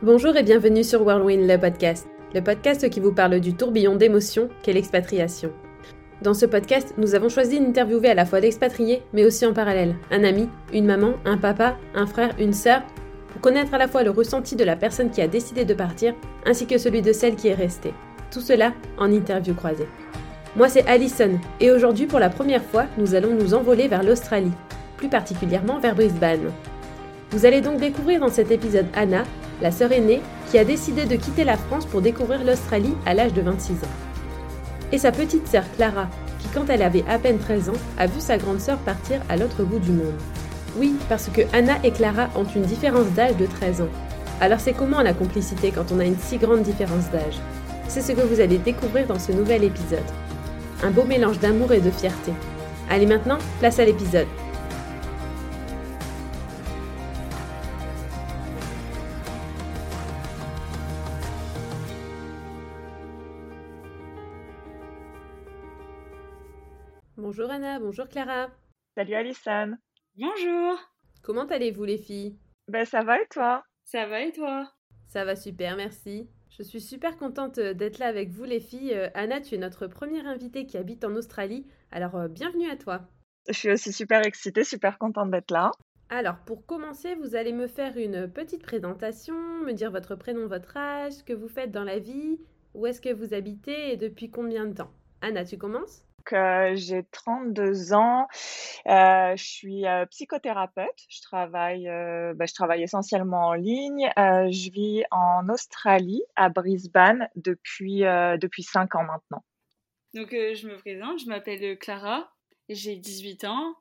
Bonjour et bienvenue sur Whirlwind, le podcast. Le podcast qui vous parle du tourbillon d'émotions qu'est l'expatriation. Dans ce podcast, nous avons choisi d'interviewer à la fois l'expatrié, mais aussi en parallèle, un ami, une maman, un papa, un frère, une sœur, pour connaître à la fois le ressenti de la personne qui a décidé de partir, ainsi que celui de celle qui est restée. Tout cela en interview croisée. Moi c'est Alison, et aujourd'hui pour la première fois, nous allons nous envoler vers l'Australie, plus particulièrement vers Brisbane. Vous allez donc découvrir dans cet épisode Anna, la sœur aînée qui a décidé de quitter la France pour découvrir l'Australie à l'âge de 26 ans. Et sa petite sœur Clara, qui quand elle avait à peine 13 ans, a vu sa grande sœur partir à l'autre bout du monde. Oui, parce que Anna et Clara ont une différence d'âge de 13 ans. Alors c'est comment la complicité quand on a une si grande différence d'âge? C'est ce que vous allez découvrir dans ce nouvel épisode. Un beau mélange d'amour et de fierté. Allez maintenant, place à l'épisode. Bonjour Anna, bonjour Clara. Salut Alison. Bonjour. Comment allez-vous les filles? Ben ça va et toi? Ça va et toi? Ça va super, merci. Je suis super contente euh, d'être là avec vous les filles. Euh, Anna, tu es notre première invitée qui habite en Australie, alors euh, bienvenue à toi. Je suis aussi super excitée, super contente d'être là. Alors pour commencer, vous allez me faire une petite présentation, me dire votre prénom, votre âge, ce que vous faites dans la vie, où est-ce que vous habitez et depuis combien de temps? Anna, tu commences? Euh, j'ai 32 ans. Euh, je suis euh, psychothérapeute. Je travaille, bah, je travaille essentiellement en ligne. je vis en Australie, à Brisbane, depuis, depuis 5 ans maintenant. Donc, je me présente. Je m'appelle Clara. J'ai 18 ans.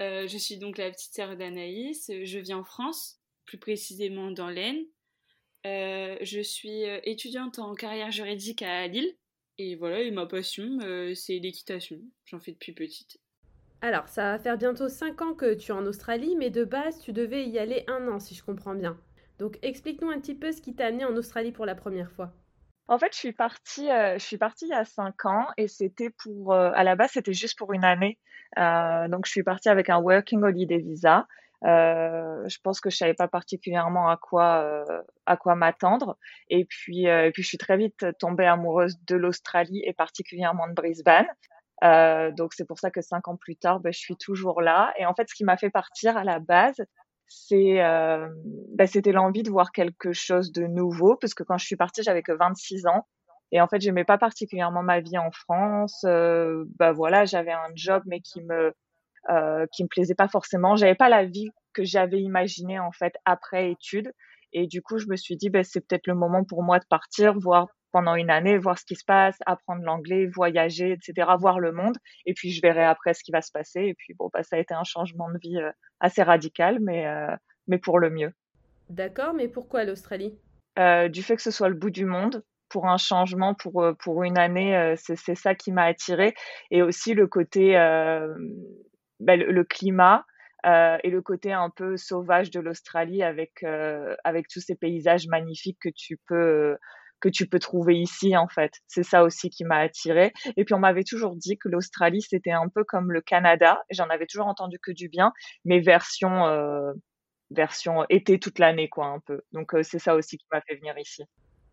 je suis donc la petite sœur d'Anaïs. Je vis en France, plus précisément dans l'Aisne. je suis étudiante en carrière juridique à Lille. Et voilà, et ma passion, euh, c'est l'équitation. J'en fais depuis petite. Alors, ça va faire bientôt 5 ans que tu es en Australie, mais de base, tu devais y aller un an, si je comprends bien. Donc, explique-nous un petit peu ce qui t'a amené en Australie pour la première fois. En fait, je suis partie, euh, je suis partie il y a 5 ans et c'était pour, euh, à la base, c'était juste pour une année. donc, je suis partie avec un Working Holiday Visa. Euh, je pense que je savais pas particulièrement à quoi euh, à quoi m'attendre. Et puis euh, et puis je suis très vite tombée amoureuse de l'Australie et particulièrement de Brisbane. Euh, donc c'est pour ça que cinq ans plus tard, ben, je suis toujours là. Et en fait, ce qui m'a fait partir à la base, c'est euh, ben, c'était l'envie de voir quelque chose de nouveau, parce que quand je suis partie, j'avais que 26 ans. Et en fait, j'aimais pas particulièrement ma vie en France. Euh, ben voilà, j'avais un job mais qui me euh, qui me plaisait pas forcément. J'avais pas la vie que j'avais imaginée en fait après études. Et du coup, je me suis dit, ben, c'est peut-être le moment pour moi de partir, voir pendant une année, voir ce qui se passe, apprendre l'anglais, voyager, etc., voir le monde. Et puis, je verrai après ce qui va se passer. Et puis, bon, bah, ça a été un changement de vie euh, assez radical, mais, euh, mais pour le mieux. D'accord, mais pourquoi l'Australie? Euh, Du fait que ce soit le bout du monde, pour un changement, pour, pour une année, c'est ça qui m'a attirée. Et aussi le côté ben, le, climat euh, et le côté un peu sauvage de l'Australie avec euh, avec tous ces paysages magnifiques que tu peux que tu peux trouver ici en fait. C'est ça aussi qui m'a attirée. Et puis on m'avait toujours dit que l'Australie c'était un peu comme le Canada. J'en avais toujours entendu que du bien, mais version euh, version été toute l'année quoi un peu. Donc euh, c'est ça aussi qui m'a fait venir ici.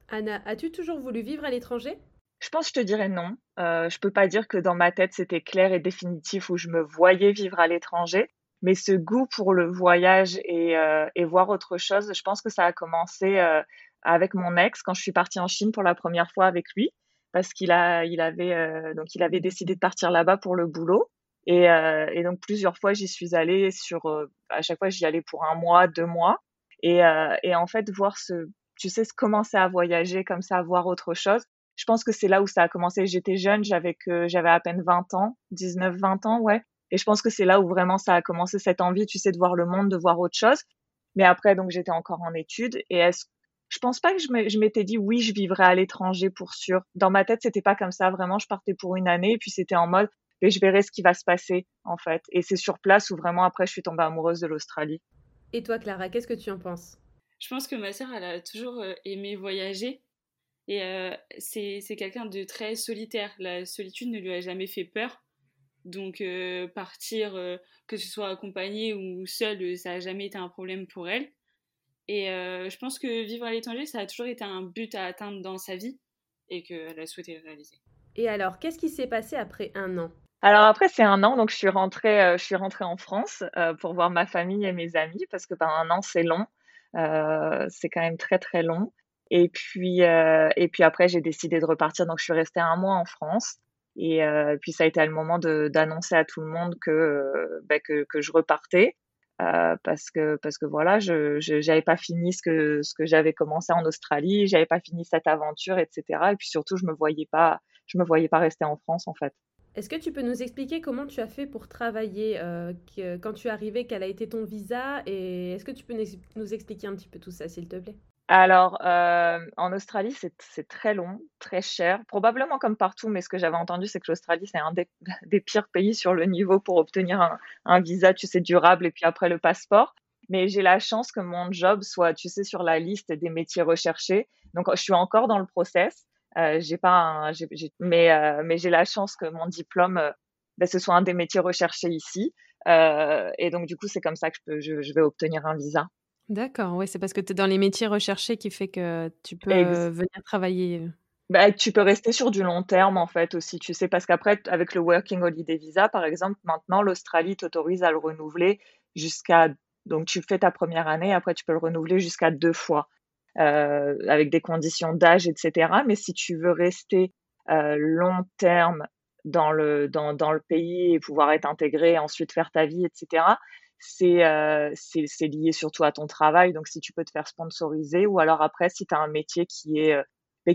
Anna, as-tu toujours voulu vivre à l'étranger? Je pense que je te dirais non. Euh, je peux pas dire que dans ma tête c'était clair et définitif où je me voyais vivre à l'étranger, mais ce goût pour le voyage et, euh, voir autre chose, je pense que ça a commencé euh, avec mon ex quand je suis partie en Chine pour la première fois avec lui, parce qu'il il avait, euh, avait décidé de partir là-bas pour le boulot. Et, donc plusieurs fois j'y suis allée sur, à chaque fois j'y allais pour un mois, deux mois, et, et en fait voir ce, tu sais, commencer à voyager comme ça, voir autre chose je pense que c'est là où ça a commencé. J'étais jeune, j'avais que j'avais à peine 20 ans, 19, 20 ans, ouais. Et je pense que c'est là où vraiment ça a commencé cette envie, tu sais, de voir le monde, de voir autre chose. Mais après, donc j'étais encore en études et est-ce je pense pas que je m'étais dit oui, je vivrais à l'étranger pour sûr. Dans ma tête, c'était pas comme ça. Vraiment, je partais pour une année et puis c'était en mode, et je verrai ce qui va se passer en fait. Et c'est sur place où vraiment après, je suis tombée amoureuse de l'Australie. Et toi, Clara, qu'est-ce que tu en penses? Je pense que ma sœur, elle a toujours euh, aimé voyager et euh, c'est quelqu'un de très solitaire. La solitude ne lui a jamais fait peur. Donc euh, partir, euh, que ce soit accompagné ou seul, ça n'a jamais été un problème pour elle. Et je pense que vivre à l'étranger, ça a toujours été un but à atteindre dans sa vie et qu'elle a souhaité réaliser. Et alors, qu'est-ce qui s'est passé après un an? Alors après, c'est un an, donc je suis rentrée, euh, je suis rentrée en France euh, pour voir ma famille et mes amis parce que ben, un an, c'est long. Euh, c'est quand même très, très long. Et puis, et puis après, j'ai décidé de repartir, donc je suis restée un mois en France. Et puis ça a été le moment d'annoncer à tout le monde que, ben, que, que, je repartais. parce que parce que voilà je j'avais pas fini ce que ce que j'avais commencé en Australie. J'avais pas fini cette aventure etc et puis surtout je me me voyais pas rester en France en fait. Est-ce que tu peux nous expliquer comment tu as fait pour travailler euh, quand tu es arrivé, quel a été ton visa? Et est-ce que tu peux nous expliquer un petit peu tout ça, s'il te plaît? Alors, euh, en Australie, c'est très long, très cher, probablement comme partout, mais ce que j'avais entendu, c'est que l'Australie, c'est un des, pires pays sur le niveau pour obtenir un, visa, tu sais, durable, et puis après le passeport. Mais j'ai la chance que mon job soit, tu sais, sur la liste des métiers recherchés. Donc, je suis encore dans le process. Euh, j'ai pas mais euh, mais j'ai la chance que mon diplôme euh, ben, ce soit un des métiers recherchés ici et donc du coup c'est comme ça que je, peux, je, vais obtenir un visa. D'accord, oui, c'est parce que tu es dans les métiers recherchés qui fait que tu peux venir travailler. Bah, tu peux rester sur du long terme en fait aussi, tu sais, parce qu'après, avec le Working Holiday Visa, par exemple, maintenant, l'Australie t'autorise à le renouveler jusqu'à... Donc, tu fais ta première année, après, tu peux le renouveler jusqu'à deux fois. Euh, avec des conditions d'âge, etc. Mais si tu veux rester euh, long terme dans le, dans, dans, le pays et pouvoir être intégré, ensuite faire ta vie, etc., euh, c'est lié surtout à ton travail. Donc, si tu peux te faire sponsoriser ou alors après, si tu as un métier qui est,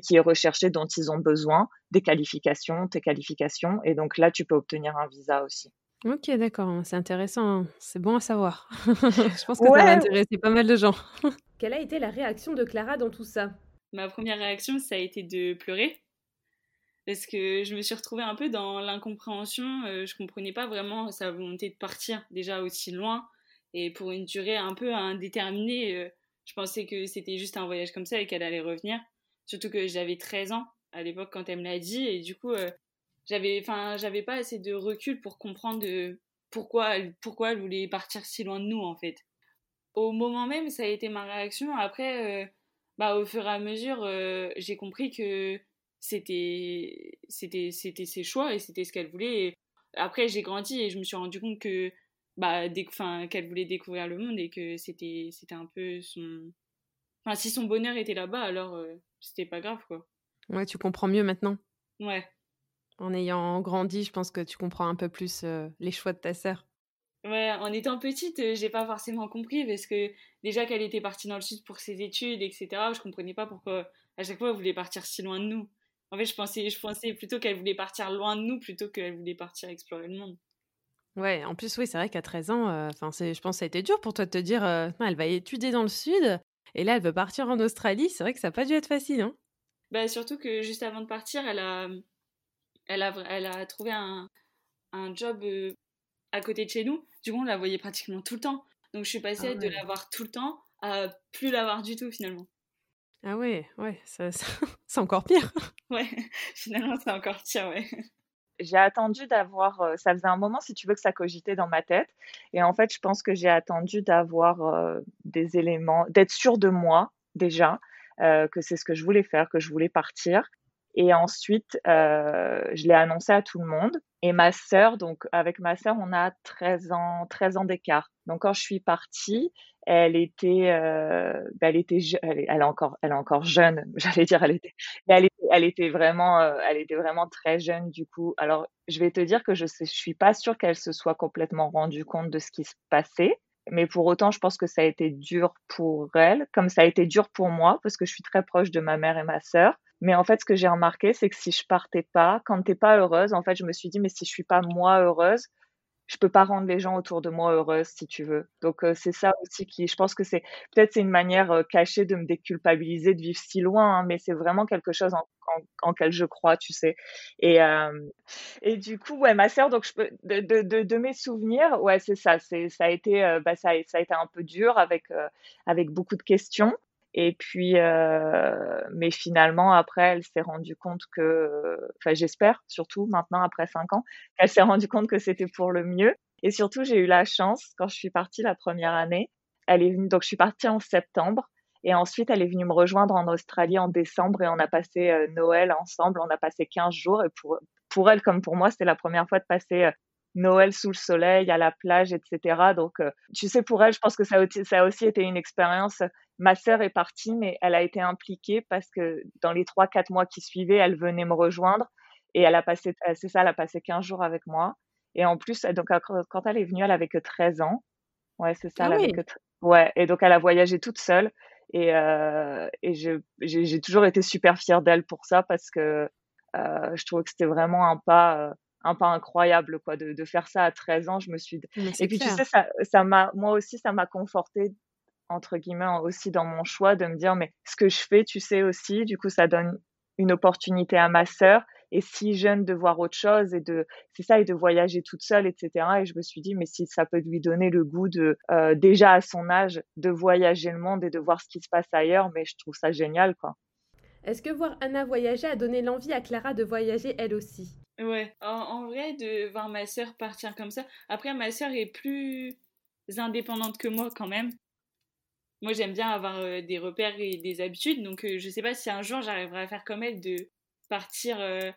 qui est recherché, dont ils ont besoin, des qualifications, tes qualifications. Et donc là, tu peux obtenir un visa aussi. Ok, d'accord, c'est intéressant, c'est bon à savoir. Je pense que ça va intéresser pas mal de gens. Quelle a été la réaction de Clara dans tout ça? Ma première réaction, ça a été de pleurer. Parce que je me suis retrouvée un peu dans l'incompréhension. Euh, je comprenais pas vraiment sa volonté de partir déjà aussi loin et pour une durée un peu indéterminée. Euh, je pensais que c'était juste un voyage comme ça et qu'elle allait revenir. Surtout que j'avais 13 ans à l'époque quand elle me l'a dit. Et du coup, euh, j'avais enfin j'avais pas assez de recul pour comprendre pourquoi pourquoi elle voulait partir si loin de nous en fait au moment même ça a été ma réaction après bah au fur et à mesure j'ai compris que c'était c'était c'était ses choix et c'était ce qu'elle voulait après j'ai grandi et je me suis rendu compte que bah enfin qu'elle voulait découvrir le monde et que c'était c'était un peu son enfin si son bonheur était là-bas alors euh, c'était pas grave quoi ouais tu comprends mieux maintenant ouais en ayant grandi, je pense que tu comprends un peu plus euh, les choix de ta sœur. Ouais, en étant petite, euh, j'ai pas forcément compris parce que déjà qu'elle était partie dans le sud pour ses études, etc., je comprenais pas pourquoi à chaque fois elle voulait partir si loin de nous. En fait, je pensais, je pensais plutôt qu'elle voulait partir loin de nous plutôt qu'elle voulait partir explorer le monde. Ouais, en plus, oui, c'est vrai qu'à 13 ans, euh, je pense que ça a été dur pour toi de te dire, elle va étudier dans le sud et là, elle veut partir en Australie. C'est vrai que ça n'a pas dû être facile, hein bah, surtout que juste avant de partir, elle a, elle a, elle a trouvé un, un job euh, à côté de chez nous. Du coup, on la voyait pratiquement tout le temps. Donc, je suis passée ah de la voir tout le temps à plus la voir du tout finalement. Ah ouais, ouais, ça, c'est encore pire. Ouais, finalement, c'est encore pire, ouais. J'ai attendu d'avoir, euh, ça faisait un moment, si tu veux, que ça cogitait dans ma tête. Et en fait, je pense que j'ai attendu d'avoir euh, des éléments, d'être sûre de moi déjà, que c'est ce que je voulais faire, que je voulais partir. Et ensuite, euh, je l'ai annoncé à tout le monde. Et ma sœur, donc avec ma sœur, on a 13 ans, 13 ans d'écart. Donc quand je suis partie, elle était, euh, bah, elle était, elle, est encore, elle est encore jeune. J'allais dire, elle était, était, elle était vraiment, euh, elle était vraiment très jeune du coup. Alors je vais te dire que je sais, je suis pas sûre qu'elle se soit complètement rendue compte de ce qui se passait. Mais pour autant, je pense que ça a été dur pour elle, comme ça a été dur pour moi, parce que je suis très proche de ma mère et ma sœur. Mais en fait, ce que j'ai remarqué, c'est que si je partais pas, quand t'es pas heureuse, en fait, je me suis dit, mais si je suis pas moi heureuse, je peux pas rendre les gens autour de moi heureuses, si tu veux. Donc euh, c'est ça aussi qui, je pense que c'est peut-être c'est une manière euh, cachée de me déculpabiliser de vivre si loin, hein, mais c'est vraiment quelque chose en, en, quel je crois, tu sais. Et euh, et du coup, ouais, ma sœur, donc je peux de, de, de, mes souvenirs, ouais, c'est ça, c'est ça a été, bah, ça, ça a été un peu dur avec avec beaucoup de questions. Et puis, euh, mais finalement, après, elle s'est rendue compte que, enfin, j'espère surtout maintenant, après cinq ans, qu'elle s'est rendue compte que c'était pour le mieux. Et surtout, j'ai eu la chance, quand je suis partie la première année, elle est venue, donc je suis partie en septembre. Et ensuite, elle est venue me rejoindre en Australie en décembre et on a passé Noël ensemble. On a passé 15 jours. Et pour, pour elle, comme pour moi, c'était la première fois de passer Noël sous le soleil, à la plage, etc. Donc, tu sais, pour elle, je pense que ça, ça a aussi été une expérience. Ma sœur est partie, mais elle a été impliquée parce que dans les trois, quatre mois qui suivaient, elle venait me rejoindre et elle a passé, c'est ça, elle a passé 15 jours avec moi. Et en plus, donc, quand elle est venue, elle avait que 13 ans. Ouais, c'est ça, elle Ah avait oui. que, ouais. Et donc, elle a voyagé toute seule. Et, euh, et j'ai toujours été super fière d'elle pour ça parce que euh, je trouvais que c'était vraiment un pas, euh, un pas incroyable, quoi, de, de faire ça à 13 ans. Je me suis, et puis tu sais, ça, ça m'a, moi aussi, ça m'a conforté entre guillemets aussi dans mon choix de me dire mais ce que je fais, tu sais aussi, du coup ça donne une opportunité à ma sœur et si jeune de voir autre chose et de c'est ça et de voyager toute seule etc et je me suis dit mais si ça peut lui donner le goût de euh, déjà à son âge de voyager le monde et de voir ce qui se passe ailleurs mais je trouve ça génial quoi Est-ce que voir Anna voyager a donné l'envie à Clara de voyager elle aussi? Ouais, en, en vrai, de voir ma sœur partir comme ça. Après, ma sœur est plus indépendante que moi quand même. Moi, j'aime bien avoir euh, des repères et des habitudes, donc euh, je sais pas si un jour j'arriverai à faire comme elle de partir euh,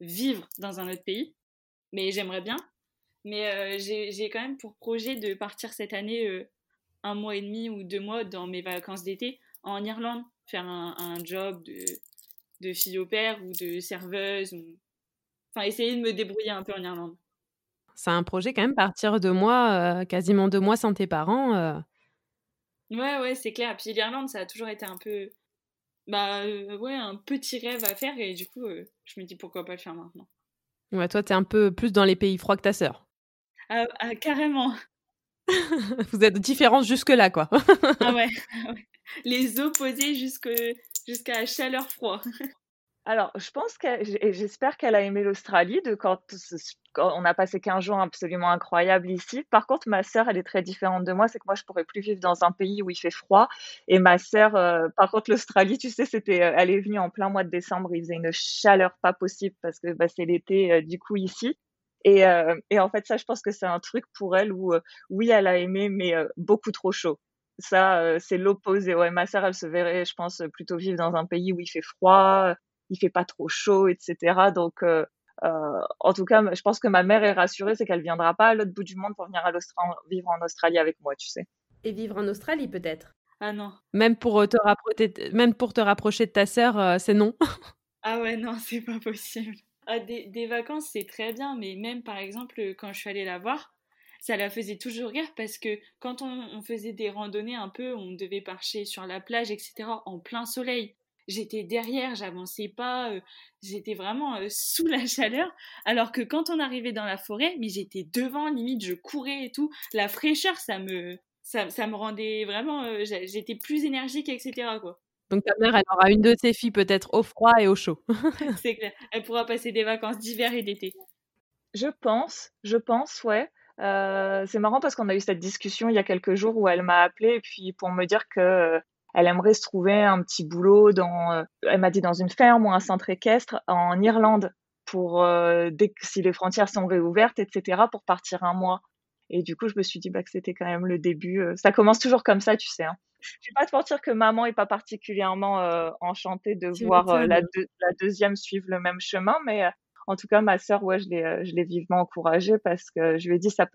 vivre dans un autre pays, mais j'aimerais bien. Mais j'ai quand même pour projet de partir cette année un mois et demi ou deux mois dans mes vacances d'été en Irlande, faire un, job de, de fille au père ou de serveuse, enfin essayer de me débrouiller un peu en Irlande. C'est un projet quand même, partir de euh, quasiment deux mois sans tes parents. Ouais, ouais, c'est clair. Puis l'Irlande, ça a toujours été un peu, bah euh, ouais, un petit rêve à faire et du coup, euh, je me dis pourquoi pas le faire maintenant. Ouais, toi, t'es un peu plus dans les pays froids que ta sœur. Ah, ah, carrément. Vous êtes différents jusque-là, quoi. Ah ouais, ah ouais. Les opposés jusque jusqu'à chaleur-froid. Alors je pense que et j'espère qu'elle a aimé l'Australie de quand, on a passé 15 jours absolument incroyables ici. Par contre ma sœur elle est très différente de moi c'est que moi je pourrais plus vivre dans un pays où il fait froid. Et ma sœur euh, par contre l'Australie tu sais c'était euh, elle est venue en plein mois de décembre il faisait une chaleur pas possible parce que bah, c'est l'été euh, du coup ici. Et, et en fait ça je pense que c'est un truc pour elle où oui elle a aimé mais beaucoup trop chaud. Ça c'est l'opposé. Ouais ma sœur elle se verrait je pense plutôt vivre dans un pays où il fait froid il fait pas trop chaud etc donc euh, euh, en tout cas je pense que ma mère est rassurée c'est qu'elle viendra pas à l'autre bout du monde pour venir à vivre en Australie avec moi tu sais Et vivre en Australie, peut-être? Ah non. Même pour, euh, te rapprocher, même pour te rapprocher de ta sœur, euh, c'est non. Ah ouais, non, c'est pas possible. Ah, des, des vacances, c'est très bien, mais même par exemple, quand je suis allée la voir, ça la faisait toujours rire parce que quand on, on faisait des randonnées un peu, on devait marcher sur la plage, etc., en plein soleil. J'étais derrière, j'avançais pas, euh, j'étais vraiment euh, sous la chaleur. Alors que quand on arrivait dans la forêt, mais j'étais devant, limite, je courais et tout. La fraîcheur, ça me, ça, ça me rendait vraiment, euh, j'étais plus énergique, etc., quoi. Donc ta mère, elle aura une de ses filles peut-être au froid et au chaud. C'est clair. Elle pourra passer des vacances d'hiver et d'été. Je pense, je pense, ouais. Euh, c'est marrant parce qu'on a eu cette discussion il y a quelques jours où elle m'a appelé et puis pour me dire que elle aimerait se trouver un petit boulot dans, euh, elle m'a dit dans une ferme ou un centre équestre en Irlande pour euh, dès que si les frontières sont réouvertes, etc. pour partir un mois. Et du coup, je me suis dit bah, que c'était quand même le début. euh, Ça commence toujours comme ça, tu sais. Hein. Je vais pas te mentir que maman est pas particulièrement euh, enchantée de voir euh, la, m'étonnes. deux- la deuxième suivre le même chemin, mais en tout cas, ma sœur, ouais, je l'ai, euh, je l'ai vivement encouragée parce que je lui ai dit, ça,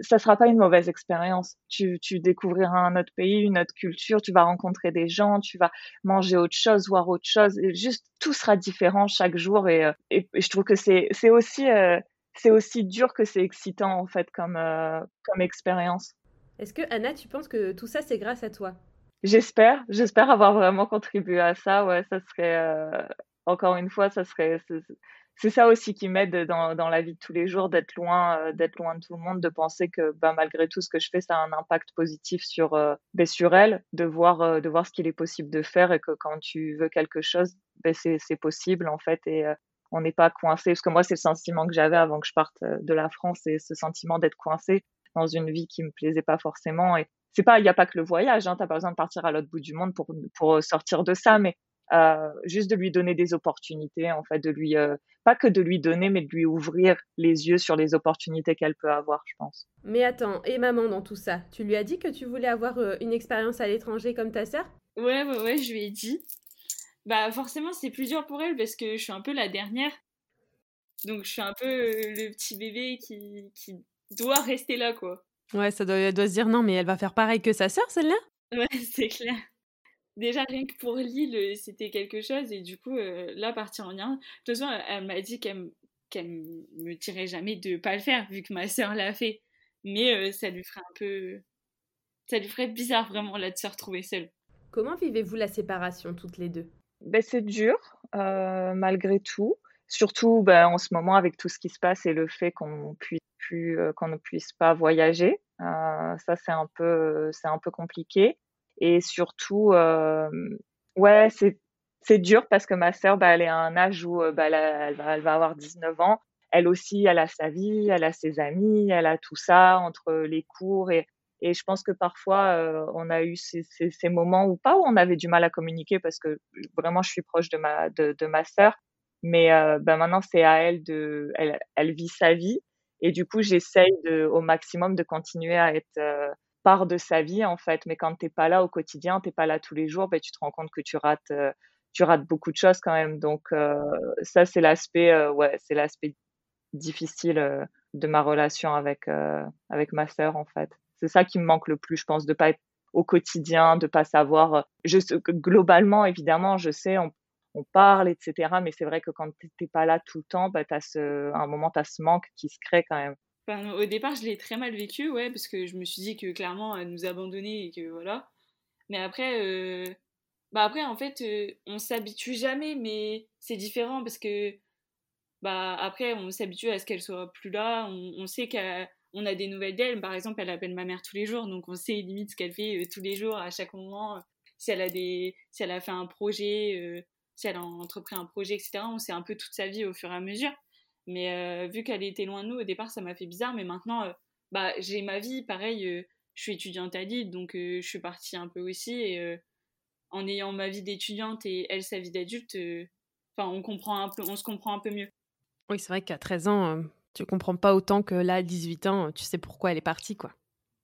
ça sera pas une mauvaise expérience. Tu, tu découvriras un autre pays, une autre culture, tu vas rencontrer des gens, tu vas manger autre chose, voir autre chose, et juste tout sera différent chaque jour. Et, euh, et, et je trouve que c'est, c'est aussi, euh, c'est aussi dur que c'est excitant en fait comme, euh, comme expérience. Est-ce que, Anna, tu penses que tout ça, c'est grâce à toi? J'espère, j'espère avoir vraiment contribué à ça. Ouais, ça serait, euh, encore une fois, ça serait, c'est ça aussi qui m'aide dans, dans la vie de tous les jours, d'être loin, euh, d'être loin de tout le monde, de penser que, bah, malgré tout ce que je fais, ça a un impact positif sur, euh, ben, sur elle, de voir, euh, de voir ce qu'il est possible de faire et que quand tu veux quelque chose, ben, c'est, possible, en fait, et, on n'est pas coincé. Parce que moi, c'est le sentiment que j'avais avant que je parte de la France, c'est ce sentiment d'être coincé dans une vie qui me plaisait pas forcément. Et c'est pas, il n'y a pas que le voyage, hein, t'as pas besoin de partir à l'autre bout du monde pour, pour sortir de ça, mais euh, juste de lui donner des opportunités, en fait, de lui, euh, pas que de lui donner, mais de lui ouvrir les yeux sur les opportunités qu'elle peut avoir, je pense. Mais attends, et maman dans tout ça, tu lui as dit que tu voulais avoir euh, une expérience à l'étranger comme ta sœur? Ouais, ouais, ouais, je lui ai dit. Bah forcément, c'est plus dur pour elle parce que je suis un peu la dernière. Donc je suis un peu le petit bébé qui, qui doit rester là, quoi. Ouais, ça doit, elle doit se dire non, mais elle va faire pareil que sa sœur, celle-là? Ouais, c'est clair déjà rien que pour Lille, euh, c'était quelque chose. Et du coup, euh, là, partir en Irlande, de toute façon, elle, m'a dit qu'elle qu'elle me dirait jamais de pas le faire, vu que ma sœur l'a fait. Mais euh, ça lui ferait un peu. Ça lui ferait bizarre vraiment là de se retrouver seule. Comment vivez-vous la séparation toutes les deux? Ben, C'est dur, malgré tout. Surtout ben, en ce moment avec tout ce qui se passe et le fait qu'on puisse plus, qu'on ne puisse pas voyager. ça, c'est un, peu, c'est un peu compliqué. Et surtout, euh, ouais, c'est c'est dur parce que ma sœur, bah, elle est à un âge où bah, elle, va, elle va avoir 19 ans. Elle aussi, elle a sa vie, elle a ses amis, elle a tout ça entre les cours. Et, et je pense que parfois, euh, on a eu ces, ces, ces, moments où pas où on avait du mal à communiquer parce que vraiment, je suis proche de ma, de, de ma sœur. Mais euh, bah, maintenant, c'est à elle de, elle, elle vit sa vie. Et du coup, j'essaye au maximum de continuer à être euh, part de sa vie en fait. Mais quand t'es pas là au quotidien, t'es pas là tous les jours, ben, tu te rends compte que tu rates, euh, tu rates beaucoup de choses quand même. Donc euh, ça c'est l'aspect, euh, ouais, c'est l'aspect difficile de ma relation avec avec ma sœur en fait. C'est ça qui me manque le plus, je pense, de pas être au quotidien, de pas savoir. Globalement, évidemment, je sais, on, on parle, etc. Mais c'est vrai que quand t'es pas là tout le temps, bah, as ce, à un moment, tu as ce manque qui se crée quand même au départ, je l'ai très mal vécu, ouais, parce que je me suis dit que clairement, elle nous abandonnait et que voilà. Mais après, euh, bah après, en fait, euh, on s'habitue jamais, mais c'est différent parce que, bah après, on s'habitue à ce qu'elle soit plus là. On, sait qu'on a des nouvelles d'elle. Par exemple, elle appelle ma mère tous les jours, donc on sait limite ce qu'elle fait euh, tous les jours, à chaque moment. Si elle a des, si elle a fait un projet, si elle a entrepris un projet, etc. On sait un peu toute sa vie au fur et à mesure. Mais euh, vu qu'elle était loin de nous, au départ, ça m'a fait bizarre. Mais maintenant, euh, bah, j'ai ma vie. Pareil, euh, je suis étudiante à Lille, donc je suis partie un peu aussi. Et en ayant ma vie d'étudiante et elle sa vie d'adulte, enfin, on, comprend un peu, on se comprend un peu mieux. Oui, c'est vrai qu'à 13 ans, tu comprends pas autant que là, à 18 ans, tu sais pourquoi elle est partie, quoi.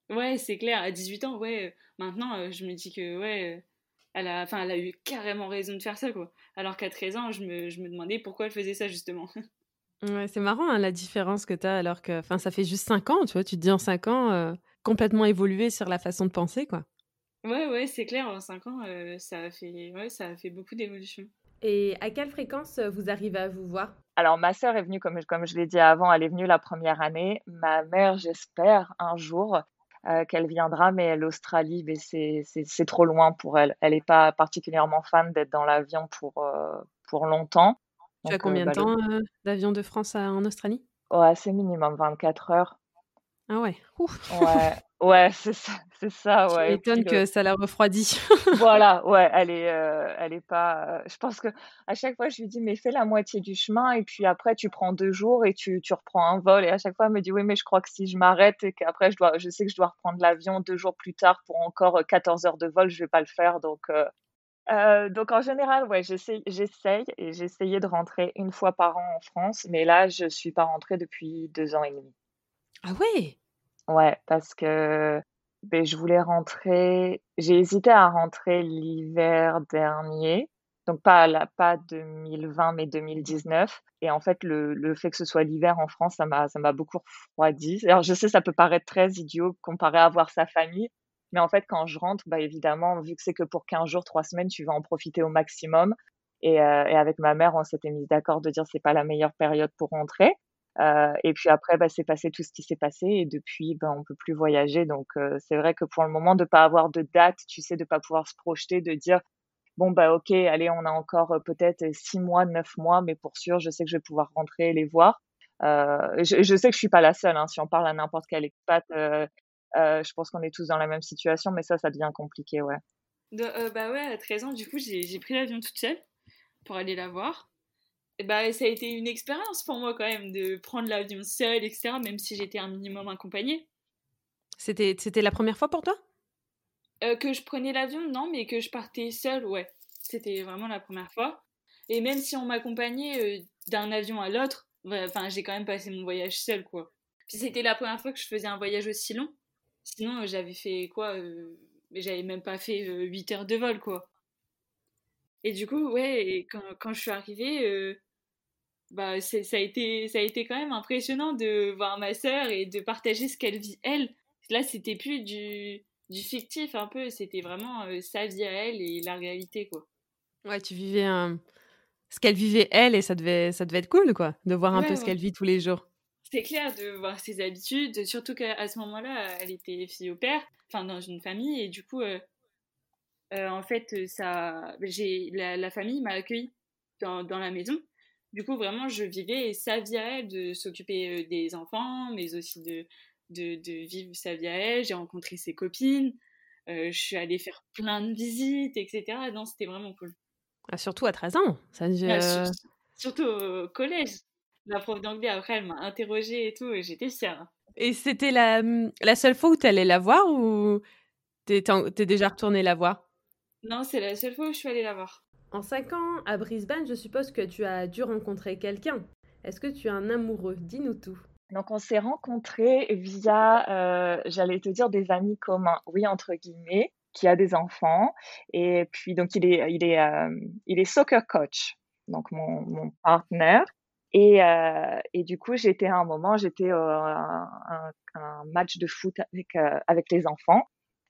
Ouais, c'est clair. À 18 ans, ouais, maintenant, je me dis que, ouais, elle a, enfin, elle a eu carrément raison de faire ça, quoi. Alors qu'à 13 ans, je me, je me demandais pourquoi elle faisait ça, justement. Ouais, c'est marrant hein, la différence que tu as alors que enfin ça fait juste 5 ans, tu vois, tu te dis en 5 ans euh, complètement évolué sur la façon de penser quoi. Ouais ouais, c'est clair en 5 ans euh, ça a fait ouais, ça a fait beaucoup d'évolution. Et à quelle fréquence euh, vous arrivez à vous voir? Alors ma sœur est venue comme comme je l'ai dit avant, elle est venue la première année. Ma mère, j'espère un jour qu'elle viendra, mais l'Australie, c'est trop loin pour elle. Elle n'est pas particulièrement fan d'être dans l'avion pour, pour longtemps. Tu as combien de bah, temps d'avion de France en Australie? Ouais, c'est minimum 24 heures. Ah ouais. Ouais, ouais c'est ça, c'est ça. Ouais. m'étonnes que ça la refroidit. voilà, ouais, elle est, elle est pas. je pense que à chaque fois, je lui dis mais fais la moitié du chemin et puis après tu prends deux jours et tu, tu reprends un vol et à chaque fois elle me dit oui mais je crois que si je m'arrête et qu'après je dois, je sais que je dois reprendre l'avion deux jours plus tard pour encore 14 heures de vol, je vais pas le faire donc. Euh, donc en général, ouais, j'essaye, et j'essayais de rentrer une fois par an en France, mais là, je suis pas rentrée depuis deux ans et demi. Ah ouais? Ouais, parce que ben, je voulais rentrer. J'ai hésité à rentrer l'hiver dernier, donc pas la pas 2020 mais 2019. Et en fait, le, le fait que ce soit l'hiver en France, ça m'a ça m'a beaucoup refroidi. Alors je sais, ça peut paraître très idiot comparé à voir sa famille, mais en fait, quand je rentre, bah, évidemment, vu que c'est que pour 15 jours, 3 semaines, tu vas en profiter au maximum. Et, euh, et avec ma mère, on s'était mis d'accord de dire c'est pas la meilleure période pour rentrer. Euh, et puis après, bah, c'est passé tout ce qui s'est passé et depuis, bah, on peut plus voyager. Donc euh, c'est vrai que pour le moment, de pas avoir de date, tu sais, de pas pouvoir se projeter, de dire bon bah ok, allez, on a encore euh, peut-être six mois, neuf mois, mais pour sûr, je sais que je vais pouvoir rentrer et les voir. Euh, je, je, sais que je suis pas la seule. Hein, si on parle à n'importe quel expat, euh, je pense qu'on est tous dans la même situation, mais ça, ça devient compliqué, ouais. Euh, bah ouais, à 13 ans, du coup, j'ai pris l'avion toute seule pour aller la voir. Et bah, ça a été une expérience pour moi quand même de prendre l'avion seule, etc., même si j'étais un minimum accompagnée. C'était la première fois pour toi? Euh, Que je prenais l'avion, non, mais que je partais seule, ouais. C'était vraiment la première fois. Et même si on m'accompagnait d'un avion à l'autre, enfin, j'ai quand même passé mon voyage seul, quoi. Puis c'était la première fois que je faisais un voyage aussi long. Sinon, j'avais fait quoi Mais j'avais même pas fait 8 heures de vol, quoi. Et du coup, ouais, quand, quand, je suis arrivée, bah, ça, a été, ça a été quand même impressionnant de voir ma sœur et de partager ce qu'elle vit, elle. Là, c'était plus du, du fictif un peu, c'était vraiment sa vie à elle et la réalité, quoi. Ouais, tu vivais un... ce qu'elle vivait, elle, et ça devait, ça devait être cool, quoi, de voir un peu ce qu'elle vit tous les jours. C'est clair de voir ses habitudes, surtout qu'à ce moment-là, elle était fille au père, enfin dans une famille, et du coup, en fait, ça, j'ai la, la famille m'a accueilli dans, dans, la maison. Du coup, vraiment, je vivais sa vie à elle, de s'occuper des enfants, mais aussi de, de, de vivre sa vie à elle. J'ai rencontré ses copines, je suis allée faire plein de visites, etc. Non, c'était vraiment cool. Ah, surtout à 13 ans. Ça, ah, surtout au collège. La prof d'anglais, après, elle m'a interrogée et tout, et j'étais fière. Et c'était la, mmh, la seule fois où tu allais la voir ou t'es es déjà retournée la voir? Non, c'est la seule fois où je suis allée la voir. En 5 ans, à Brisbane, je suppose que tu as dû rencontrer quelqu'un. Est-ce que tu es un amoureux? Dis-nous tout. Donc, on s'est rencontrés via, euh, j'allais te dire, des amis communs, oui, entre guillemets, qui a des enfants. Et puis, donc, il est, il est, euh, il est soccer coach, donc mon, mon partenaire. Et, euh, et du coup, j'étais à un moment, j'étais un, un, un, match de foot avec, avec les enfants.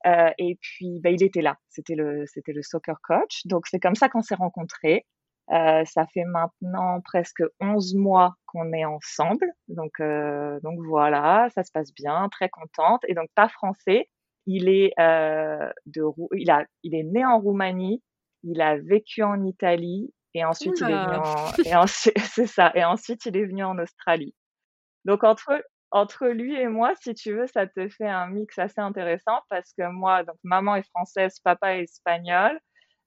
Euh, et puis, bah, il était là. C'était le, c'était le soccer coach. Donc, c'est comme ça qu'on s'est rencontrés. Euh, ça fait maintenant presque 11 mois qu'on est ensemble. Donc, euh, donc voilà, ça se passe bien, très contente. Et donc, pas français. Il est euh, de, il a, il est né en Roumanie. Il a vécu en Italie et ensuite il est venu en, et ensuite, c'est ça. Et ensuite, il est venu en Australie. Donc entre entre lui et moi, si tu veux, ça te fait un mix assez intéressant parce que moi, donc maman est française, papa est espagnol.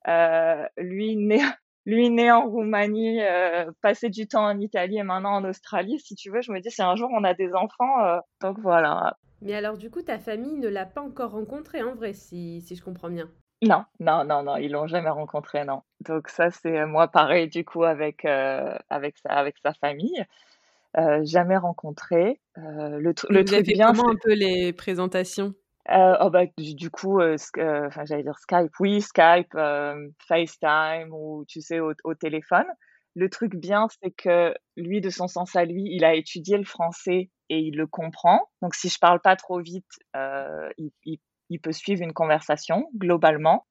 Euh, lui né, lui né en Roumanie, euh, passé du temps en Italie et maintenant en Australie. Si tu veux, je me dis si un jour on a des enfants, euh, donc voilà. Mais alors du coup, ta famille ne l'a pas encore rencontré en vrai, si, si je comprends bien? Non, non, non, non, ils l'ont jamais rencontré, non. Donc ça, c'est moi pareil du coup avec euh, avec sa avec sa famille. Euh, jamais rencontré. Euh, le, le truc bien, comment un peu les présentations? Euh, oh bah, du, coup, enfin j'allais dire Skype, oui, Skype, FaceTime ou tu sais au, au, téléphone. Le truc bien, c'est que lui, de son sens à lui, il a étudié le français et il le comprend. Donc si je parle pas trop vite, il, il, il, peut suivre une conversation globalement.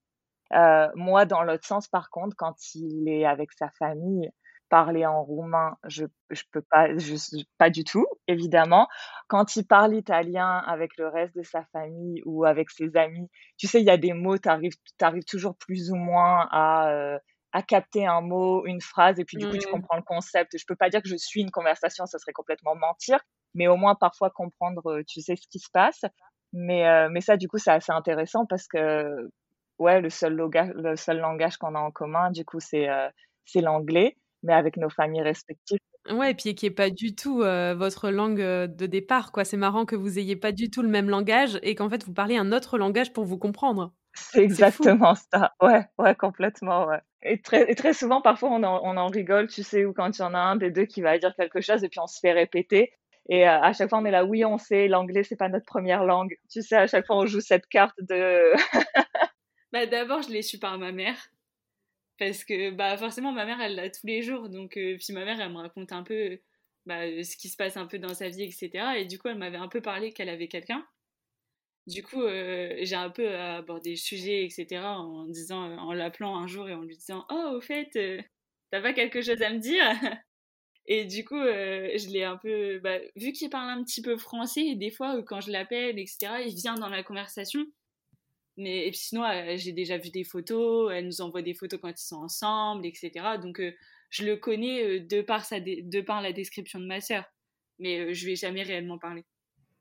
moi, dans l'autre sens, par contre, quand il est avec sa famille, parler en roumain, je je peux pas, je, pas du tout, évidemment. Quand il parle italien avec le reste de sa famille ou avec ses amis, tu sais, il y a des mots, tu arrives, arrives toujours plus ou moins à, euh, à capter un mot, une phrase, et puis du coup, tu mmh. comprends le concept. Je peux pas dire que je suis une conversation, ça serait complètement mentir, mais au moins parfois comprendre, euh, tu sais, ce qui se passe. Mais, euh, mais ça, du coup, c'est assez intéressant parce que, ouais, le seul, le seul langage qu'on a en commun, du coup, c'est c'est l'anglais mais avec nos familles respectives. Ouais, et puis qui est pas du tout euh, votre langue euh, de départ, quoi. C'est marrant que vous ayez pas du tout le même langage et qu'en fait vous parlez un autre langage pour vous comprendre. C'est exactement ça. Ouais, ouais, complètement, ouais. Et très, et très souvent, parfois, on en, on en rigole, tu sais, ou quand il y en a un des deux qui va dire quelque chose et puis on se fait répéter. Et euh, à chaque fois, on est là, oui, on sait, l'anglais, c'est pas notre première langue. Tu sais, à chaque fois, on joue cette carte de. bah, d'abord, je l'ai su par ma mère parce que bah forcément ma mère elle l'a tous les jours donc euh, puis ma mère elle me raconte un peu bah, ce qui se passe un peu dans sa vie etc et du coup elle m'avait un peu parlé qu'elle avait quelqu'un du coup euh, j'ai un peu abordé le sujet etc en disant en l'appelant un jour et en lui disant oh au fait euh, t'as pas quelque chose à me dire? Et du coup je l'ai un peu bah, vu qu'il parle un petit peu français et des fois quand je l'appelle etc il vient dans la conversation mais et puis sinon, euh, j'ai déjà vu des photos, elle nous envoie des photos quand ils sont ensemble, etc. Donc euh, je le connais euh, de, par sa de par la description de ma sœur, mais je lui ai jamais réellement parlé.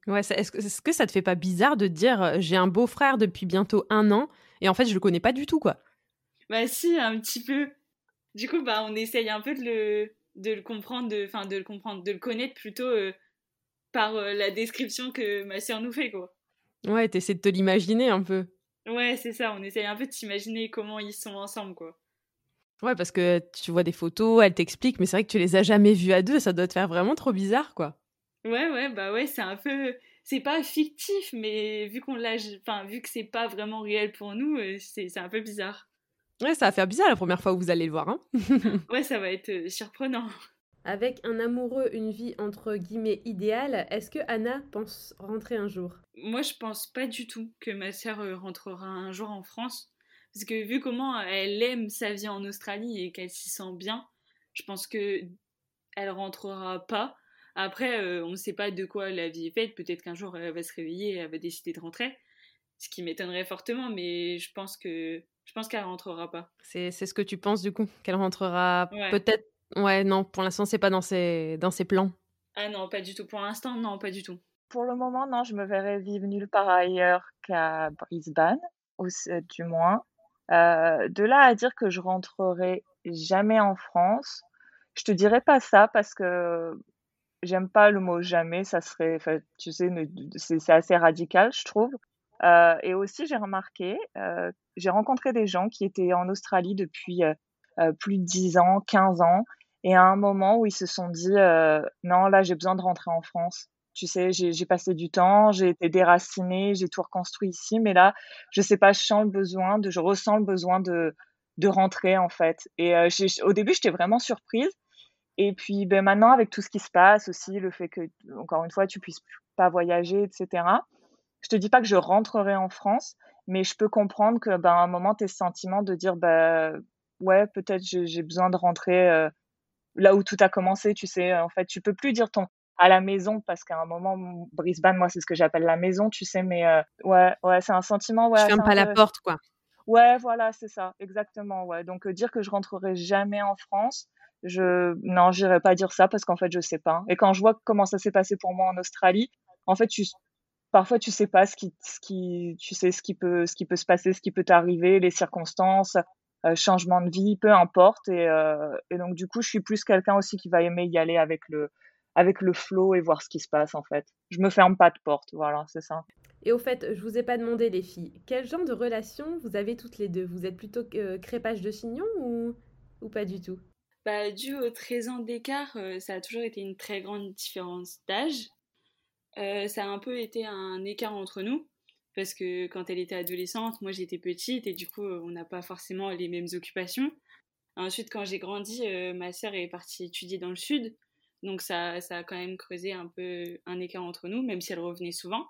Ouais, est-ce que, est que ça te fait pas bizarre de dire j'ai un beau-frère depuis bientôt un an et en fait je le connais pas du tout quoi? Bah si, un petit peu. Du coup, bah on essaye un peu de le, de le comprendre, de, enfin de le comprendre, de le connaître plutôt par la description que ma sœur nous fait quoi. Ouais, t'essaies de te l'imaginer un peu. Ouais, c'est ça, on essaye un peu de s'imaginer comment ils sont ensemble, quoi. Ouais, parce que tu vois des photos, elle t'explique, mais c'est vrai que tu les as jamais vues à deux, ça doit te faire vraiment trop bizarre, quoi. Ouais, ouais, bah ouais, c'est un peu. C'est pas fictif, mais vu qu'on l'a. Enfin, vu que c'est pas vraiment réel pour nous, euh, c'est un peu bizarre. Ouais, ça va faire bizarre la première fois où vous allez le voir, hein Ouais, ça va être euh, surprenant. Avec un amoureux, une vie entre guillemets idéale, est-ce que Anna pense rentrer un jour? Moi, je pense pas du tout que ma sœur euh, rentrera un jour en France. Parce que vu comment elle aime sa vie en Australie et qu'elle s'y sent bien, je pense que elle rentrera pas. Après, euh, on ne sait pas de quoi la vie est faite. Peut-être qu'un jour elle va se réveiller et elle va décider de rentrer. Ce qui m'étonnerait fortement, mais je pense que je pense qu'elle rentrera pas. C'est ce que tu penses du coup Qu'elle rentrera peut-être? Ouais, non, pour l'instant, c'est pas dans ses, dans ses plans. Ah non, pas du tout. Pour l'instant, non, pas du tout. Pour le moment, non, je me verrais vivre nulle part ailleurs qu'à Brisbane, ou, du moins. Euh, de là à dire que je rentrerai jamais en France, je te dirais pas ça parce que j'aime pas le mot jamais. Ça serait, tu sais, c'est assez radical, je trouve. Euh, et aussi, j'ai remarqué, euh, j'ai rencontré des gens qui étaient en Australie depuis plus de 10 ans, 15 ans, et à un moment où ils se sont dit, non, là, j'ai besoin de rentrer en France tu sais, j'ai passé du temps, j'ai été déracinée, j'ai tout reconstruit ici, mais là, je sais pas, je sens le besoin de, je ressens le besoin de, de rentrer en fait. Et euh, au début, j'étais vraiment surprise. Et puis, ben maintenant, avec tout ce qui se passe aussi, le fait que, encore une fois, tu puisses pas voyager, etc. Je te dis pas que je rentrerai en France, mais je peux comprendre que, ben, à un moment, tes sentiments de dire, ben, ouais, peut-être j'ai besoin de rentrer euh, là où tout a commencé, tu sais. En fait, tu peux plus dire ton, à la maison parce qu'à un moment Brisbane moi c'est ce que j'appelle la maison tu sais mais euh, ouais ouais c'est un sentiment ouais je ferme pas la porte quoi ouais voilà c'est ça exactement ouais donc euh, dire que je rentrerai jamais en France je non j'irai pas dire ça parce qu'en fait je sais pas et quand je vois comment ça s'est passé pour moi en Australie en fait tu parfois tu sais pas ce qui ce qui tu sais ce qui peut ce qui peut se passer ce qui peut t'arriver les circonstances euh, changement de vie peu importe et, et donc du coup je suis plus quelqu'un aussi qui va aimer y aller avec le avec le flow et voir ce qui se passe en fait. Je me ferme pas de porte, voilà, c'est ça. Et au fait, je vous ai pas demandé les filles, quel genre de relation vous avez toutes les deux? Vous êtes plutôt euh, crépage de chignon ou, ou pas du tout? Bah, Dû aux 13 ans d'écart, euh, ça a toujours été une très grande différence d'âge. Euh, ça a un peu été un écart entre nous, parce que quand elle était adolescente, moi j'étais petite et du coup on n'a pas forcément les mêmes occupations. Ensuite, quand j'ai grandi, ma sœur est partie étudier dans le sud, donc ça, a quand même creusé un peu un écart entre nous, même si elle revenait souvent.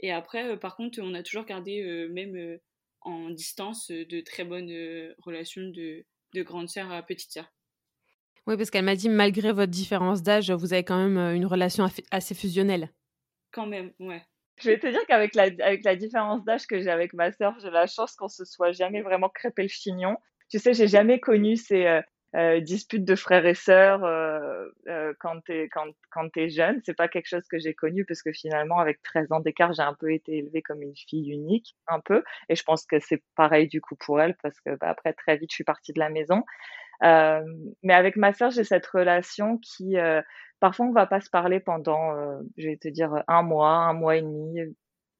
Et après, euh, par contre, on a toujours gardé, euh, même euh, en distance, de très bonnes relations de, de grande sœur à petite sœur. Oui, parce qu'elle m'a dit, malgré votre différence d'âge, vous avez quand même une relation assez fusionnelle. Quand même, ouais. Je vais te dire qu'avec la, différence d'âge que j'ai avec ma sœur, j'ai la chance qu'on se soit jamais vraiment crêpé le chignon. Tu sais, j'ai jamais connu ces, euh, disputes de frères et sœurs euh, euh, quand t'es quand quand t'es jeune c'est pas quelque chose que j'ai connu parce que finalement avec 13 ans d'écart j'ai un peu été élevée comme une fille unique un peu et je pense que c'est pareil du coup pour elle parce que bah, après très vite je suis partie de la maison euh, mais avec ma sœur j'ai cette relation qui parfois on va pas se parler pendant je vais te dire un mois un mois et demi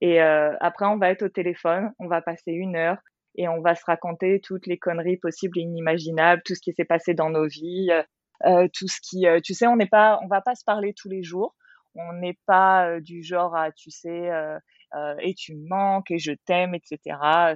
et après on va être au téléphone on va passer une heure et on va se raconter toutes les conneries possibles et inimaginables, tout ce qui s'est passé dans nos vies, euh, euh tout ce qui, euh, tu sais, on n'est pas, on va pas se parler tous les jours. On n'est pas euh, du genre à, tu sais, et tu me manques et je t'aime, etc.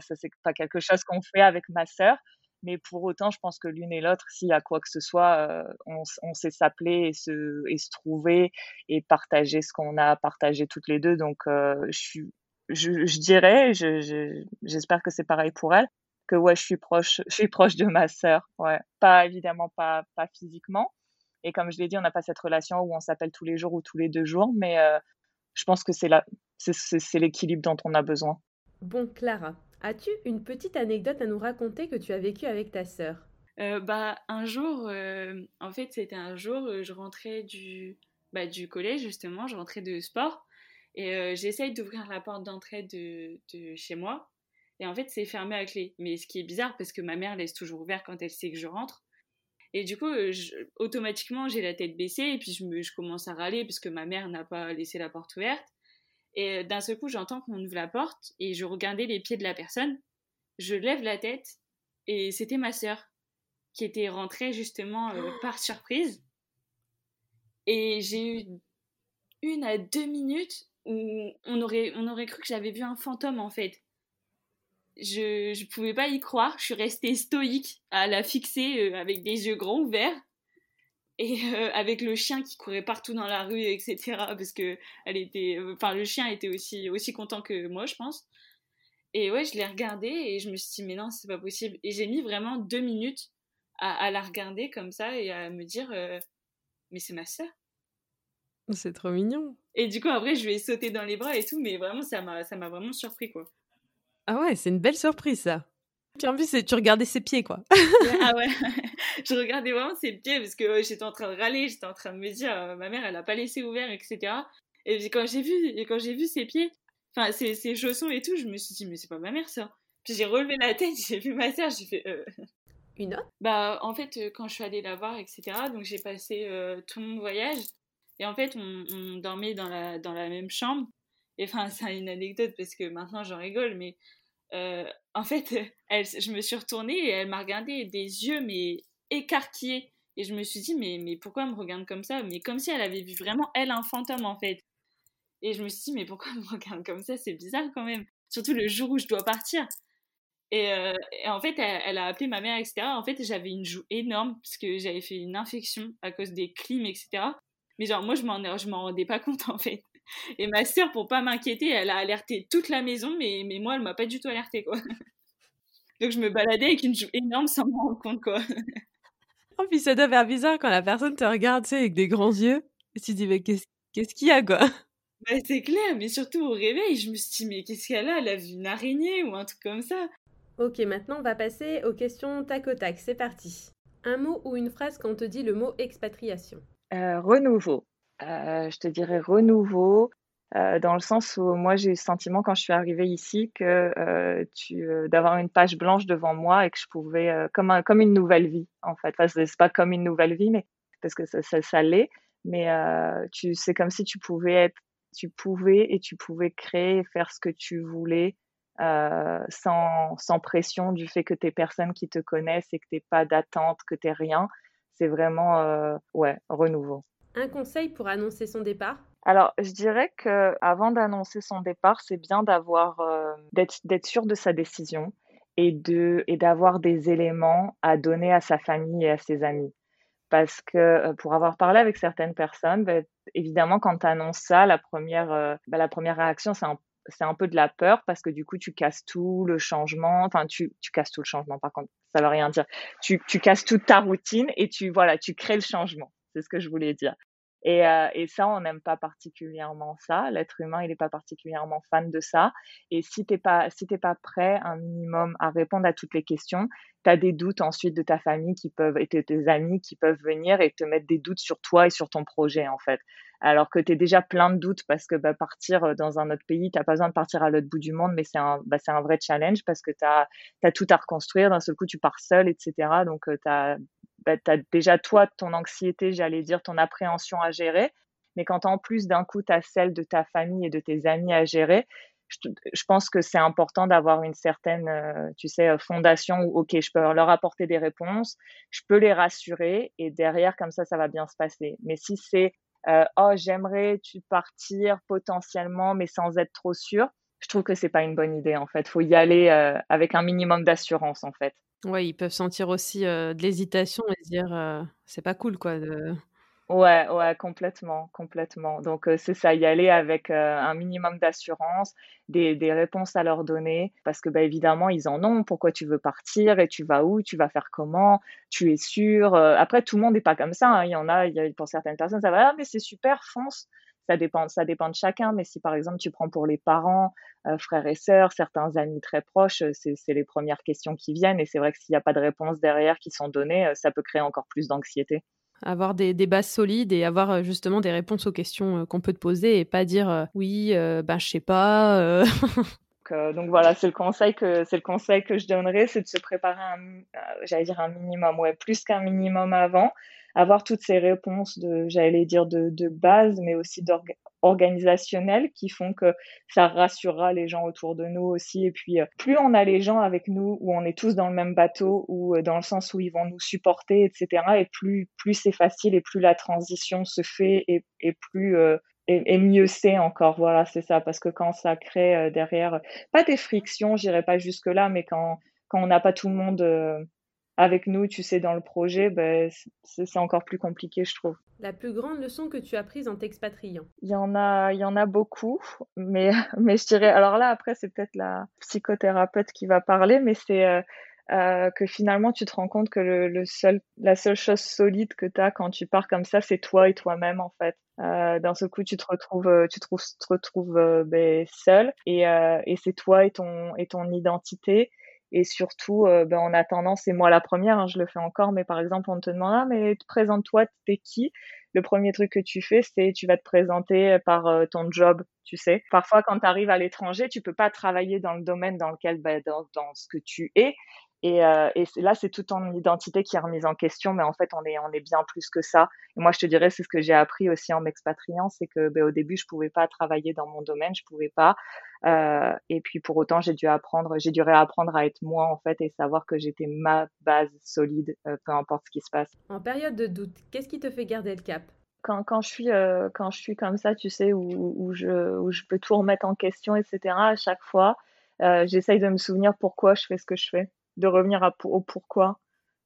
Ça c'est pas quelque chose qu'on fait avec ma sœur. Mais pour autant, je pense que l'une et l'autre, s'il y a quoi que ce soit, on, on, sait s'appeler et se, et se trouver et partager ce qu'on a partagé toutes les deux. Donc, je suis je, je dirais, j'espère je, que c'est pareil pour elle, que ouais, je suis proche, je suis proche de ma sœur. Ouais, pas évidemment pas pas physiquement. Et comme je l'ai dit, on n'a pas cette relation où on s'appelle tous les jours ou tous les deux jours, mais euh, je pense que c'est là, c'est l'équilibre dont on a besoin. Bon, Clara, as-tu une petite anecdote à nous raconter que tu as vécue avec ta sœur? Euh, Bah, un jour, euh, en fait, c'était un jour, je rentrais du, bah, du collège justement, je rentrais de sport et euh, j'essaye d'ouvrir la porte d'entrée de, de, chez moi. Et en fait, c'est fermé à clé. Mais ce qui est bizarre, parce que ma mère laisse toujours ouvert quand elle sait que je rentre. Et du coup, euh, automatiquement, j'ai la tête baissée et puis je, me, je commence à râler parce que ma mère n'a pas laissé la porte ouverte. Et euh, d'un seul coup, j'entends qu'on ouvre la porte et je regardais les pieds de la personne. Je lève la tête et c'était ma sœur. qui était rentré justement par surprise. Et j'ai eu une à deux minutes où on aurait, on aurait cru que j'avais vu un fantôme en fait. Je ne pouvais pas y croire, je suis restée stoïque à la fixer avec des yeux grands ouverts et euh, avec le chien qui courait partout dans la rue, etc. Parce que elle était, euh, enfin le chien était aussi aussi content que moi, je pense. Et ouais, je l'ai regardé et je me suis dit mais non, c'est pas possible. Et j'ai mis vraiment deux minutes à, la regarder comme ça et à me dire euh, mais c'est ma sœur. C'est trop mignon. Et du coup après je lui ai sauté dans les bras et tout, mais vraiment ça m'a ça m'a vraiment surpris quoi. Ah ouais, c'est une belle surprise ça. En plus, tu regardais ses pieds, quoi. ah ouais, je regardais vraiment ses pieds parce que j'étais en train de râler, j'étais en train de me dire, euh, ma mère, elle a pas laissé ouvert, etc. Et puis quand j'ai vu, et quand j'ai vu ses pieds, enfin ses, ses, chaussons et tout, je me suis dit, mais c'est pas ma mère ça. Puis j'ai relevé la tête, j'ai vu ma sœur, j'ai fait. Euh... Une autre? Bah en fait, euh, quand je suis allée la voir, etc. Donc j'ai passé euh, tout mon voyage et en fait, on, on, dormait dans la dans la même chambre. Et enfin, c'est une anecdote parce que maintenant j'en rigole, mais euh, en fait, elle, je me suis retournée et elle m'a regardé des yeux mais écarquillés. Et je me suis dit, mais, mais pourquoi elle me regarde comme ça? Mais comme si elle avait vu vraiment, elle, un fantôme, en fait. Et je me suis dit, mais pourquoi elle me regarde comme ça? C'est bizarre quand même. Surtout le jour où je dois partir. Et, euh, en fait, elle, a appelé ma mère, etc. En fait, j'avais une joue énorme parce que j'avais fait une infection à cause des clims, etc. Mais genre, moi, je m'en rendais pas compte, en fait. Et ma sœur, pour pas m'inquiéter, elle a alerté toute la maison, mais, mais moi, elle m'a pas du tout alerté, quoi. Donc je me baladais avec une joue énorme sans me rendre compte, quoi. Oh, puis ça doit faire bizarre quand la personne te regarde, tu sais, avec des grands yeux. Et tu te dis, mais qu'est-ce qu'il y a, quoi? Bah, C'est clair, mais surtout au réveil, je me suis dit, mais qu'est-ce qu'elle a? Elle a vu une araignée ou un truc comme ça. Ok, maintenant on va passer aux questions tac au tac. C'est parti. Un mot ou une phrase quand on te dit le mot expatriation? Euh, Renouveau. Euh, je te dirais renouveau, euh, dans le sens où moi j'ai eu le sentiment quand je suis arrivée ici que euh, tu d'avoir une page blanche devant moi et que je pouvais comme une nouvelle vie en fait. Enfin, c'est pas comme une nouvelle vie, mais parce que ça, ça, ça l'est, mais tu c'est comme si tu pouvais être, tu pouvais et tu pouvais créer, faire ce que tu voulais. sans, sans pression du fait que tu es personne qui te connaissent et que tu pas d'attente, que tu rien. C'est vraiment, ouais, renouveau. Un conseil pour annoncer son départ? Alors, je dirais que avant d'annoncer son départ, c'est bien d'avoir euh, d'être sûr de sa décision et d'avoir des éléments à donner à sa famille et à ses amis. Parce que euh, pour avoir parlé avec certaines personnes, bah, évidemment, quand tu annonces ça, la première, euh, bah, réaction, c'est un, peu de la peur parce que du coup, tu casses tout le changement. Enfin, tu, casses tout le changement, par contre, ça veut rien dire. Tu, tu casses toute ta routine et tu, voilà, tu crées le changement. C'est ce que je voulais dire. Et, euh, et ça, on n'aime pas particulièrement ça. L'être humain, il n'est pas particulièrement fan de ça. Et si t'es pas, si t'es pas prêt un minimum à répondre à toutes les questions, tu as des doutes ensuite de ta famille qui peuvent, et tes amis qui peuvent venir et te mettre des doutes sur toi et sur ton projet, en fait. Alors que tu es déjà plein de doutes parce que bah, partir euh, dans un autre pays, t'as pas besoin de partir à l'autre bout du monde, mais c'est un, bah, c'est un vrai challenge parce que tu as, as, tout à reconstruire. D'un seul coup, tu pars seul, etc. Donc, euh, tu as bah, tu as déjà toi ton anxiété, j'allais dire, ton appréhension à gérer. Mais quand en plus d'un coup, tu as celle de ta famille et de tes amis à gérer, je, pense que c'est important d'avoir une certaine, euh, tu sais, euh, fondation où, OK, je peux leur apporter des réponses, je peux les rassurer et derrière, comme ça, ça va bien se passer. Mais si c'est, euh, oh, j'aimerais tu partir potentiellement, mais sans être trop sûr, je trouve que c'est pas une bonne idée, en fait. Faut y aller avec un minimum d'assurance, en fait. Ouais, ils peuvent sentir aussi, de l'hésitation et se dire, «C'est pas cool quoi de» Ouais, ouais, complètement, complètement. Donc, c'est ça, y aller avec, un minimum d'assurance, des des réponses à leur donner parce que, bah, évidemment, ils en ont. Pourquoi tu veux partir et tu vas où? Tu vas faire comment? Tu es sûr? après tout le monde n'est pas comme ça, hein. Il y en a, y a pour certaines personnes, ça va: «Ah mais c'est super, fonce!» Ça dépend, ça dépend de chacun. Mais si par exemple tu prends pour les parents, euh, frères et sœurs, certains amis très proches, euh, c'est les premières questions qui viennent. Et c'est vrai que s'il n'y a pas de réponse derrière qui sont données, euh, ça peut créer encore plus d'anxiété. Avoir des, des, bases solides et avoir justement des réponses aux questions qu'on peut te poser et pas dire oui, ben je sais pas. donc, voilà, c'est le conseil que c'est le conseil que je donnerais, c'est de se préparer, j'allais dire un minimum, ouais, plus qu'un minimum avant avoir toutes ces réponses de, j'allais dire, de, de base, mais aussi organisationnels qui font que ça rassurera les gens autour de nous aussi. Et puis, plus on a les gens avec nous, où on est tous dans le même bateau, ou dans le sens où ils vont nous supporter, etc., et plus, plus c'est facile et plus la transition se fait et, et plus et, mieux c'est encore. Voilà, c'est ça. Parce que quand ça crée euh, derrière, pas des frictions, j'irai pas jusque là, mais quand quand on n'a pas tout le monde euh, avec nous, tu sais, dans le projet, ben, c'est encore plus compliqué, je trouve. La plus grande leçon que tu as prise en t'expatriant? Il y en a, il y en a beaucoup, mais mais je dirais. Alors là, après, c'est peut-être la psychothérapeute qui va parler, mais c'est euh, euh, que finalement tu te rends compte que le, seul, la seule chose solide que tu as quand tu pars comme ça, c'est toi et toi-même en fait. Euh, D'un ce coup, tu te retrouves, euh, tu te, retrouves ben, seul et, et c'est toi et ton, et ton identité. Et surtout, ben, on moi la première, hein, je le fais encore, mais par exemple, on te demande, ah, mais présente-toi, t'es qui? Le premier truc que tu fais, c'est tu vas te présenter par ton job, tu sais. Parfois, quand tu arrives à l'étranger, tu peux pas travailler dans le domaine dans lequel, ben, dans ce que tu es. Et, euh, et là, c'est toute ton identité qui est remise en question, mais en fait, on est, on est bien plus que ça. Et moi, je te dirais, c'est ce que j'ai appris aussi en m'expatriant, c'est que ben, au début, je pouvais pas travailler dans mon domaine, je pouvais pas. Euh, et puis pour autant, j'ai dû apprendre, j'ai dû réapprendre à être moi en fait et savoir que j'étais ma base solide, euh, peu importe ce qui se passe. En période de doute, qu'est-ce qui te fait garder le cap? Quand, quand, je suis quand je suis comme ça, tu sais, où, où, je, où je peux tout remettre en question, etc. À chaque fois, j'essaye de me souvenir pourquoi je fais ce que je fais de revenir au pourquoi.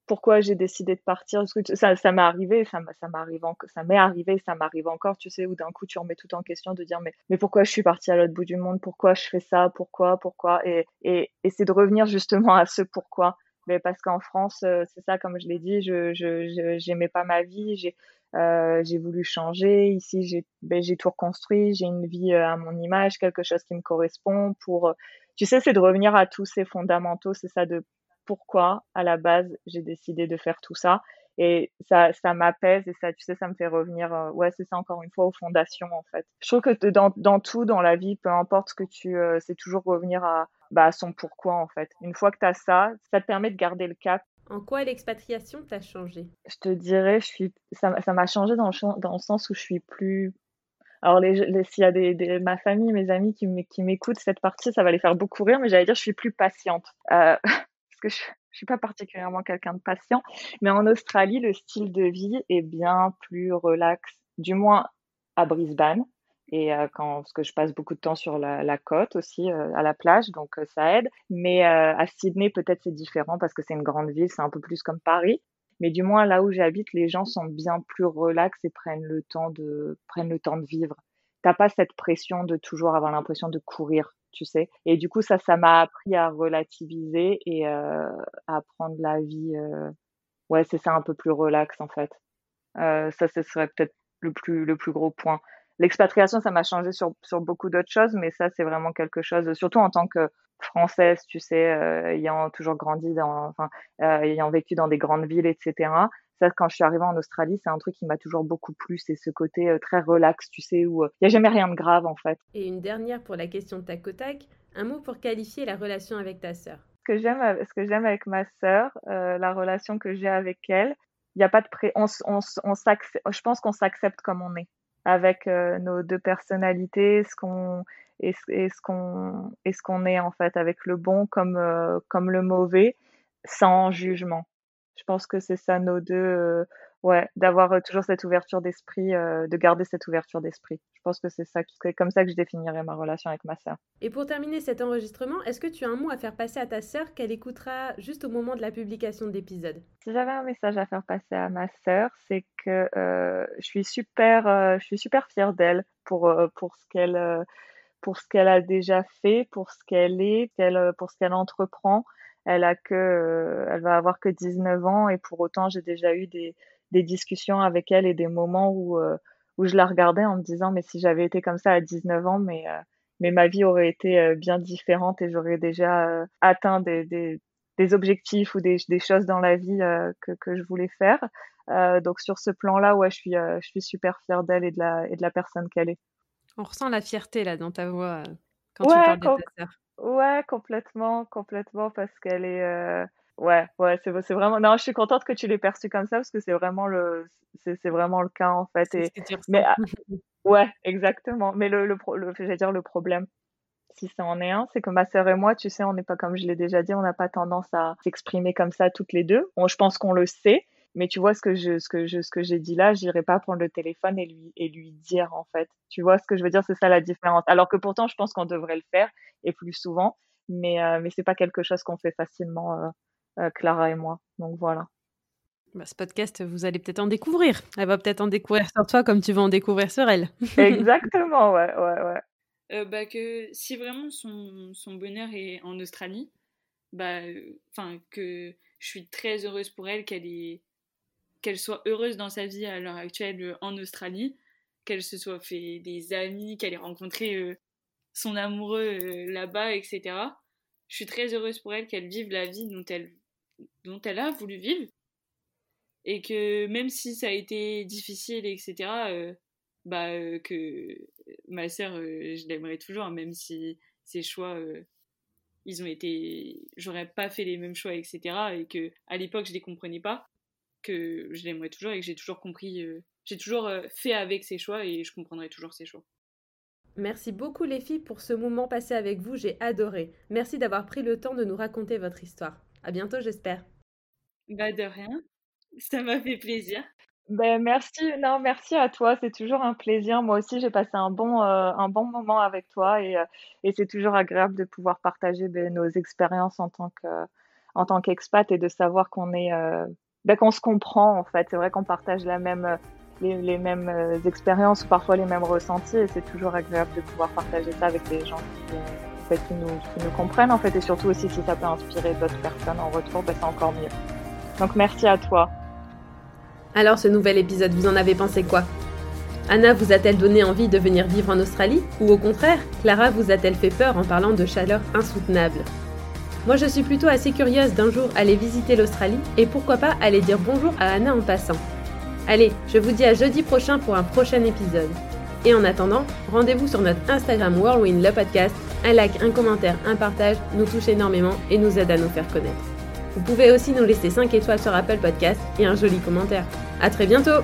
Pourquoi j'ai décidé de partir? Ça, ça m'est arrivé, ça, ça m'arrive ça m'est arrivé, ça m'arrive encore, tu sais, où d'un coup tu remets tout en question de dire mais, mais pourquoi je suis partie à l'autre bout du monde, pourquoi je fais ça, pourquoi, pourquoi, et, et, c'est de revenir justement à ce pourquoi. Mais parce qu'en France, euh, c'est ça, comme je l'ai dit, je, je, j'aimais pas ma vie, j'ai, euh, voulu changer. Ici, j'ai, ben, j'ai tout reconstruit, j'ai une vie euh, à mon image, quelque chose qui me correspond. Pour, tu sais, c'est de revenir à tous ces fondamentaux, c'est ça de pourquoi, à la base, j'ai décidé de faire tout ça. Et ça, ça m'apaise et ça, tu sais, ça me fait revenir, euh, ouais, c'est ça encore une fois aux fondations en fait. Je trouve que dans, dans tout, dans la vie, peu importe ce que tu, euh, c'est toujours revenir à, bah, à son pourquoi en fait. Une fois que tu as ça, ça te permet de garder le cap. En quoi l'expatriation t'a changé? Je te dirais, je suis, ça, m'a changé dans le, dans le sens où je suis plus alors, les, s'il y a ma famille, mes amis qui m'écoutent, cette partie, ça va les faire beaucoup rire, mais j'allais dire, je suis plus patiente. Euh, parce que je, je suis pas particulièrement quelqu'un de patient, mais en Australie, le style de vie est bien plus relax, du moins à Brisbane. Et euh, quand, parce que je passe beaucoup de temps sur la, côte aussi, euh, à la plage, donc ça aide. Mais à Sydney, peut-être c'est différent parce que c'est une grande ville, c'est un peu plus comme Paris. Mais du moins là où j'habite, les gens sont bien plus relax et prennent le temps de prennent le temps de vivre. T'as pas cette pression de toujours avoir l'impression de courir tu sais. Et du coup, ça, ça m'a appris à relativiser et euh, à prendre la vie. Euh... Ouais, c'est ça, un peu plus relax en fait. Euh, ça, ce serait peut-être le plus, le plus gros point. L'expatriation, ça m'a changé sur, sur beaucoup d'autres choses, mais ça, c'est vraiment quelque chose, surtout en tant que française, tu sais, euh, ayant toujours grandi dans, enfin, euh, ayant vécu dans des grandes villes, etc. Ça, quand je suis arrivée en Australie, c'est un truc qui m'a toujours beaucoup plu. C'est ce côté euh, très relax, tu sais, où il n'y a jamais rien de grave, en fait. Et une dernière pour la question de ta tac, un mot pour qualifier la relation avec ta sœur. Ce que j'aime, ce que j'aime avec ma sœur, la relation que j'ai avec elle, il n'y a pas de pré... On, on, on je pense qu'on s'accepte comme on est, avec euh, nos deux personnalités, ce qu'on ce qu'on et ce qu'on est en fait, avec le bon comme comme le mauvais, sans jugement. Je pense que c'est ça nos deux, euh, ouais, d'avoir euh, toujours cette ouverture d'esprit, euh, de garder cette ouverture d'esprit. Je pense que c'est ça, c'est comme ça que je définirais ma relation avec ma sœur. Et pour terminer cet enregistrement, est-ce que tu as un mot à faire passer à ta sœur qu'elle écoutera juste au moment de la publication de l'épisode? Si j'avais un message à faire passer à ma sœur, c'est que je suis super, je suis super fière d'elle pour pour ce qu'elle pour ce qu'elle a déjà fait, pour ce qu'elle est, pour ce qu'elle entreprend elle a que, euh, elle va avoir que 19 ans et pour autant j'ai déjà eu des, des discussions avec elle et des moments où euh, où je la regardais en me disant mais si j'avais été comme ça à 19 ans mais euh, mais ma vie aurait été bien différente et j'aurais déjà atteint des, des, des, objectifs ou des, des, choses dans la vie que, que je voulais faire. donc sur ce plan-là, ouais, je suis, je suis super fière d'elle et de la, et de la personne qu'elle est. On ressent la fierté là dans ta voix quand tu parles de ta sœur. Ouais, complètement, complètement, parce qu'elle est. Ouais, ouais, c'est c'est vraiment. Non, je suis contente que tu l'aies perçue comme ça parce que c'est vraiment le, c'est vraiment le cas en fait. Et... Mais Ouais, exactement. Mais le, le, le j'allais dire le problème, si ça en est un, c'est que ma sœur et moi, tu sais, on n'est pas comme je l'ai déjà dit, on n'a pas tendance à s'exprimer comme ça toutes les deux. je pense qu'on le sait, mais tu vois ce que je ce que je ce que j'ai dit là, j'irai pas prendre le téléphone et lui et lui dire en fait. Tu vois ce que je veux dire, c'est ça la différence. Alors que pourtant, je pense qu'on devrait le faire et plus souvent, mais euh, mais c'est pas quelque chose qu'on fait facilement, euh, Clara et moi. Donc voilà. Bah, ce podcast, vous allez peut-être en découvrir. Elle va peut-être en découvrir sur toi comme tu vas en découvrir sur elle. Exactement, ouais, ouais, ouais. Euh, bah, que si vraiment son, son, bonheur est en Australie, bah, enfin que je suis très heureuse pour elle qu'elle est qu'elle soit heureuse dans sa vie à l'heure actuelle euh, en Australie, qu'elle se soit fait des amis, qu'elle ait rencontré euh, son amoureux là-bas, etc. Je suis très heureuse pour elle qu'elle vive la vie dont elle dont elle a voulu vivre et que même si ça a été difficile, etc., euh, bah, euh, que ma sœur, euh, je l'aimerais toujours, même si ses choix, ils ont été, j'aurais pas fait les mêmes choix, etc., et que à l'époque je les comprenais pas, que je l'aimerais toujours et que j'ai toujours compris, j'ai toujours fait avec ses choix et je comprendrai toujours ses choix. Merci beaucoup les filles pour ce moment passé avec vous, j'ai adoré. Merci d'avoir pris le temps de nous raconter votre histoire. À bientôt, j'espère. Bah de rien. Ça m'a fait plaisir. Ben, merci, non, merci à toi. C'est toujours un plaisir. Moi aussi, j'ai passé un bon, euh, un bon moment avec toi et, euh, et c'est toujours agréable de pouvoir partager ben, nos expériences en tant que, en tant qu'expat et de savoir qu'on est, euh, ben, qu'on se comprend en fait. C'est vrai qu'on partage la même, les, les mêmes expériences ou parfois les mêmes ressentis et c'est toujours agréable de pouvoir partager ça avec des gens qui, nous, qui nous comprennent en fait et surtout aussi si ça peut inspirer d'autres personnes en retour, ben, c'est encore mieux. Donc merci à toi. Alors ce nouvel épisode, vous en avez pensé quoi? Anna vous a-t-elle donné envie de venir vivre en Australie? Ou au contraire, Clara vous a-t-elle fait peur en parlant de chaleur insoutenable? Moi je suis plutôt assez curieuse d'un jour aller visiter l'Australie et pourquoi pas aller dire bonjour à Anna en passant. Allez, je vous dis à jeudi prochain pour un prochain épisode. Et en attendant, rendez-vous sur notre Instagram Whirlwind le podcast. Un like, un commentaire, un partage nous touche énormément et nous aide à nous faire connaître. Vous pouvez aussi nous laisser 5 étoiles sur Apple Podcast et un joli commentaire. À très bientôt